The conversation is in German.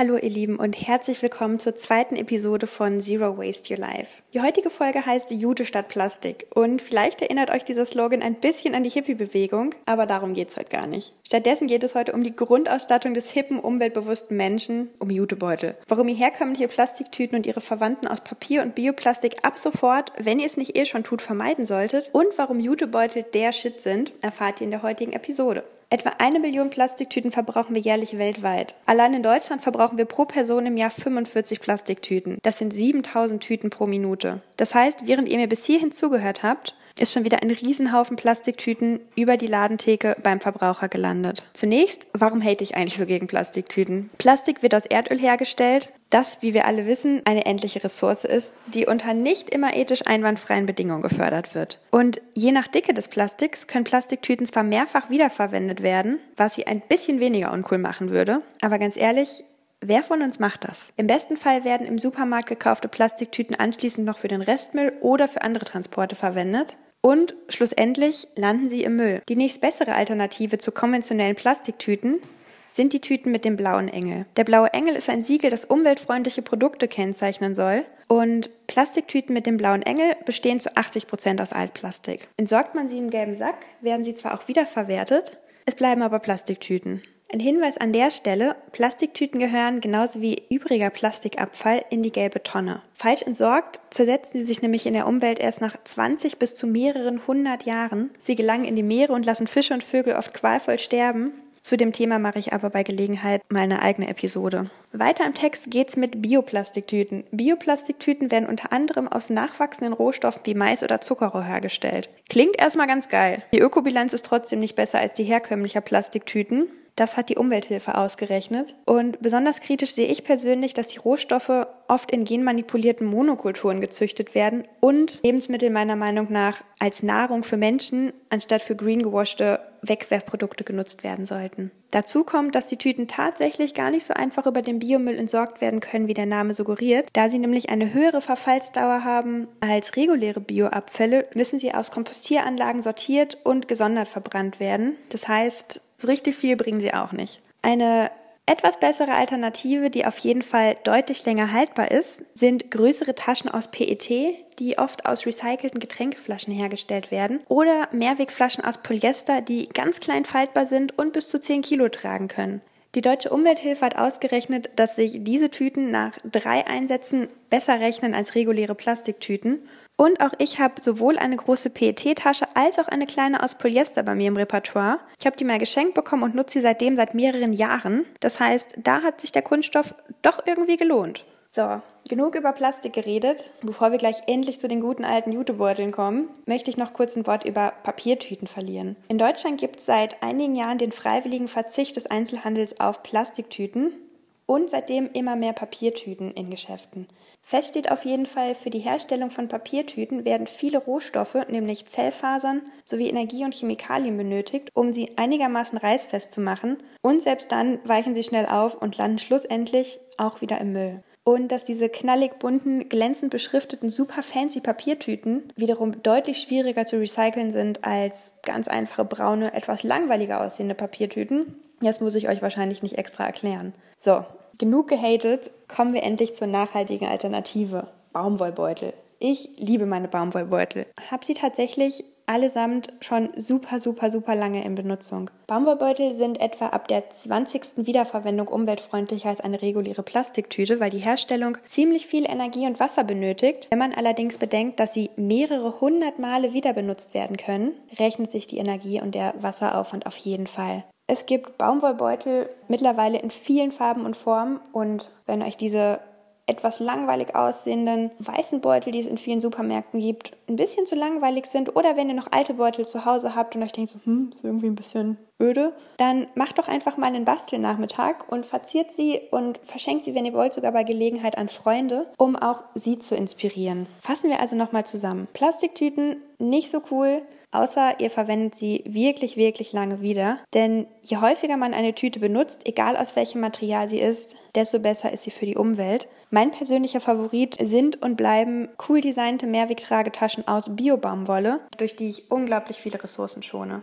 Hallo ihr Lieben und herzlich willkommen zur zweiten Episode von Zero Waste Your Life. Die heutige Folge heißt Jute statt Plastik und vielleicht erinnert euch dieser Slogan ein bisschen an die Hippie-Bewegung, aber darum geht es heute gar nicht. Stattdessen geht es heute um die Grundausstattung des hippen, umweltbewussten Menschen, um Jutebeutel. Warum ihr herkömmliche Plastiktüten und ihre Verwandten aus Papier und Bioplastik ab sofort, wenn ihr es nicht eh schon tut, vermeiden solltet und warum Jutebeutel der Shit sind, erfahrt ihr in der heutigen Episode. Etwa eine Million Plastiktüten verbrauchen wir jährlich weltweit. Allein in Deutschland verbrauchen wir pro Person im Jahr 45 Plastiktüten. Das sind 7000 Tüten pro Minute. Das heißt, während ihr mir bis hierhin zugehört habt, ist schon wieder ein Riesenhaufen Plastiktüten über die Ladentheke beim Verbraucher gelandet. Zunächst, warum hate ich eigentlich so gegen Plastiktüten? Plastik wird aus Erdöl hergestellt, das, wie wir alle wissen, eine endliche Ressource ist, die unter nicht immer ethisch einwandfreien Bedingungen gefördert wird. Und je nach Dicke des Plastiks können Plastiktüten zwar mehrfach wiederverwendet werden, was sie ein bisschen weniger uncool machen würde, aber ganz ehrlich, Wer von uns macht das? Im besten Fall werden im Supermarkt gekaufte Plastiktüten anschließend noch für den Restmüll oder für andere Transporte verwendet. Und schlussendlich landen sie im Müll. Die nächst bessere Alternative zu konventionellen Plastiktüten sind die Tüten mit dem blauen Engel. Der blaue Engel ist ein Siegel, das umweltfreundliche Produkte kennzeichnen soll. Und Plastiktüten mit dem blauen Engel bestehen zu 80 Prozent aus Altplastik. Entsorgt man sie im gelben Sack, werden sie zwar auch wiederverwertet, es bleiben aber Plastiktüten. Ein Hinweis an der Stelle, Plastiktüten gehören genauso wie übriger Plastikabfall in die gelbe Tonne. Falsch entsorgt zersetzen sie sich nämlich in der Umwelt erst nach 20 bis zu mehreren hundert Jahren. Sie gelangen in die Meere und lassen Fische und Vögel oft qualvoll sterben. Zu dem Thema mache ich aber bei Gelegenheit mal eine eigene Episode. Weiter im Text geht's mit Bioplastiktüten. Bioplastiktüten werden unter anderem aus nachwachsenden Rohstoffen wie Mais oder Zuckerrohr hergestellt. Klingt erstmal ganz geil. Die Ökobilanz ist trotzdem nicht besser als die herkömmlicher Plastiktüten. Das hat die Umwelthilfe ausgerechnet. Und besonders kritisch sehe ich persönlich, dass die Rohstoffe oft in genmanipulierten Monokulturen gezüchtet werden und Lebensmittel meiner Meinung nach als Nahrung für Menschen anstatt für green gewaschte Wegwerfprodukte genutzt werden sollten. Dazu kommt, dass die Tüten tatsächlich gar nicht so einfach über den Biomüll entsorgt werden können, wie der Name suggeriert. Da sie nämlich eine höhere Verfallsdauer haben als reguläre Bioabfälle, müssen sie aus Kompostieranlagen sortiert und gesondert verbrannt werden. Das heißt, so richtig viel bringen sie auch nicht. Eine etwas bessere Alternative, die auf jeden Fall deutlich länger haltbar ist, sind größere Taschen aus PET, die oft aus recycelten Getränkeflaschen hergestellt werden, oder Mehrwegflaschen aus Polyester, die ganz klein faltbar sind und bis zu 10 Kilo tragen können. Die Deutsche Umwelthilfe hat ausgerechnet, dass sich diese Tüten nach drei Einsätzen besser rechnen als reguläre Plastiktüten und auch ich habe sowohl eine große PET-Tasche als auch eine kleine aus Polyester bei mir im Repertoire. Ich habe die mal geschenkt bekommen und nutze sie seitdem seit mehreren Jahren. Das heißt, da hat sich der Kunststoff doch irgendwie gelohnt. So, genug über Plastik geredet. Bevor wir gleich endlich zu den guten alten Jutebeuteln kommen, möchte ich noch kurz ein Wort über Papiertüten verlieren. In Deutschland gibt es seit einigen Jahren den freiwilligen Verzicht des Einzelhandels auf Plastiktüten und seitdem immer mehr Papiertüten in Geschäften. Fest steht auf jeden Fall, für die Herstellung von Papiertüten werden viele Rohstoffe, nämlich Zellfasern sowie Energie und Chemikalien benötigt, um sie einigermaßen reißfest zu machen. Und selbst dann weichen sie schnell auf und landen schlussendlich auch wieder im Müll. Und dass diese knallig bunten, glänzend beschrifteten, super fancy Papiertüten wiederum deutlich schwieriger zu recyceln sind als ganz einfache braune, etwas langweiliger aussehende Papiertüten. Das muss ich euch wahrscheinlich nicht extra erklären. So, Genug gehatet, kommen wir endlich zur nachhaltigen Alternative. Baumwollbeutel. Ich liebe meine Baumwollbeutel. Hab sie tatsächlich allesamt schon super, super, super lange in Benutzung. Baumwollbeutel sind etwa ab der 20. Wiederverwendung umweltfreundlicher als eine reguläre Plastiktüte, weil die Herstellung ziemlich viel Energie und Wasser benötigt. Wenn man allerdings bedenkt, dass sie mehrere hundert Male wieder benutzt werden können, rechnet sich die Energie und der Wasseraufwand auf jeden Fall. Es gibt Baumwollbeutel mittlerweile in vielen Farben und Formen und wenn euch diese etwas langweilig aussehenden weißen Beutel, die es in vielen Supermärkten gibt, ein bisschen zu langweilig sind oder wenn ihr noch alte Beutel zu Hause habt und euch denkt so, hm, ist irgendwie ein bisschen öde, dann macht doch einfach mal einen Bastelnachmittag und verziert sie und verschenkt sie, wenn ihr wollt, sogar bei Gelegenheit an Freunde, um auch sie zu inspirieren. Fassen wir also nochmal zusammen. Plastiktüten nicht so cool, außer ihr verwendet sie wirklich, wirklich lange wieder. Denn je häufiger man eine Tüte benutzt, egal aus welchem Material sie ist, desto besser ist sie für die Umwelt. Mein persönlicher Favorit sind und bleiben cool designte Mehrwegtragetaschen aus Biobaumwolle, durch die ich unglaublich viele Ressourcen schone.